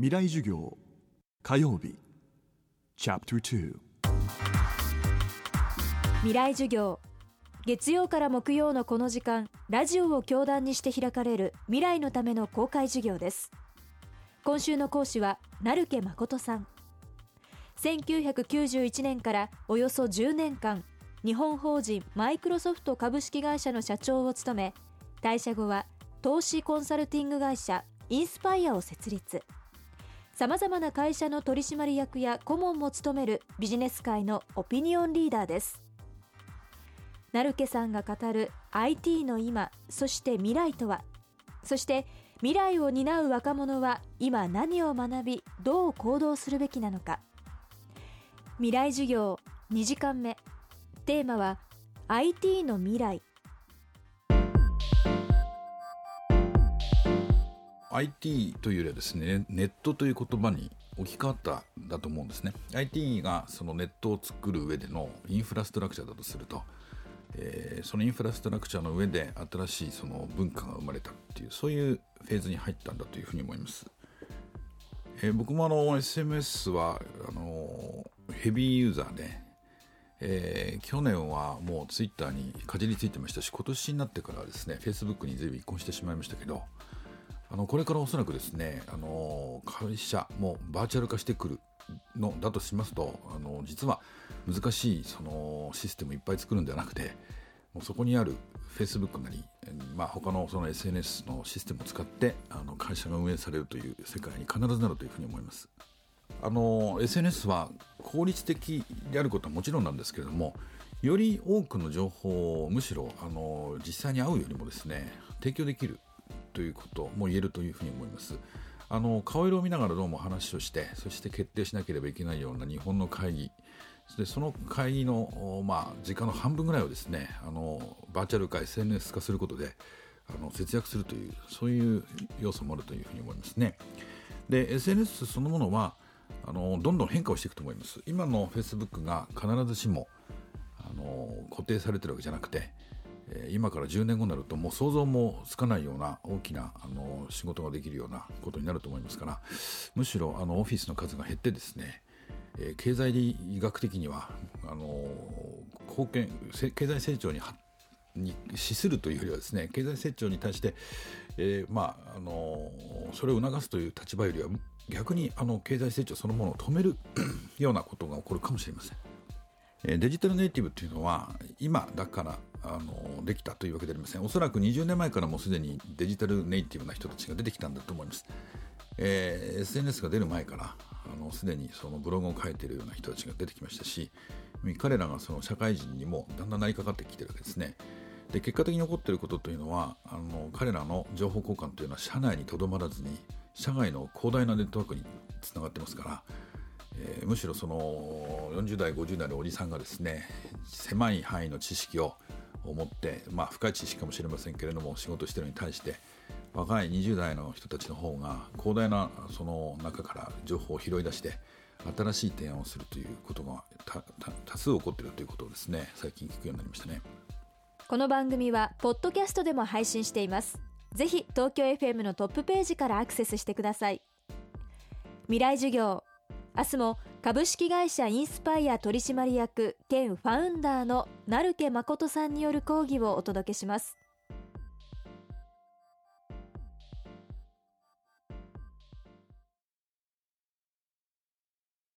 未来授業。火曜日。チャプター未来授業。月曜から木曜のこの時間ラジオを教壇にして開かれる未来のための公開授業です。今週の講師は成家誠さん。1991年からおよそ10年間日本法人マイクロソフト株式会社の社長を務め退社後は投資コンサルティング会社インスパイアを設立。さまざまな会社の取締役や顧問も務めるビジネス界のオピニオンリーダーです。成家さんが語る IT の今そして未来とは。そして未来を担う若者は今何を学びどう行動するべきなのか。未来授業2時間目。テーマは IT の未来。IT というよりはですねネットという言葉に置き換わったんだと思うんですね。IT がそのネットを作る上でのインフラストラクチャーだとすると、えー、そのインフラストラクチャーの上で新しいその文化が生まれたっていうそういうフェーズに入ったんだというふうに思います、えー、僕もあの SMS はあのヘビーユーザーでえー、去年はもうツイッターにかじりついてましたし今年になってからはですねフェイスブックに随分移行してしまいましたけどあのこれからおそらくですねあの会社もバーチャル化してくるのだとしますとあの実は難しいそのシステムいっぱい作るんではなくてもうそこにある Facebook なり、まあ、他のその SNS のシステムを使ってあの会社が運営されるという世界に必ずなるというふうに思います。あの SNS は効率的であることはもちろんなんですけれどもより多くの情報をむしろあの実際に会うよりもですね提供できるということも言えるというふうに思います。あの顔色を見ながらどうも話をしてそして決定しなければいけないような日本の会議でその会議の、まあ、時間の半分ぐらいをですねあのバーチャル化 SNS 化することであの節約するというそういう要素もあるというふうに思いますね。で SNS そのものはあのどんどん変化をしていくと思います。今の Facebook が必ずしもあの固定されてるわけじゃなくて今から10年後になるともう想像もつかないような大きなあの仕事ができるようなことになると思いますからむしろあのオフィスの数が減ってですね、経済医学的にはあの貢献経済成長にに資するというよりはですね経済成長に対して、えー、まああのそれを促すという立場よりは逆にあの経済成長そのものを止めるようなことが起こるかもしれません。デジタルネイティブというのは今だからあのできたというわけではありません。おそらく20年前からもうすでにデジタルネイティブな人たちが出てきたんだと思います、えー、SNS が出る前からあのすでにそのブログを書いているような人たちが出てきましたし彼らがその社会人にもだんだんなりかかってきてるわけですね。で結果的に起こっていることというのはあの彼らの情報交換というのは社内にとどまらずに社外の広大なネットワークにつながってますからえー、むしろその40代50代のおじさんがですね狭い範囲の知識を持って、まあ、深い知識かもしれませんけれども仕事してるに対して若い20代の人たちの方が広大なその中から情報を拾い出して新しい提案をするということが多数起こっているということをですね最近聞くようになりましたね。この番組はポッドキャストでも配信しています。ぜひ東京 FM のトップページからアクセスしてください。未来授業明日も株式会社インスパイア取締役兼ファウンダーの成家誠さんによる講義をお届けします。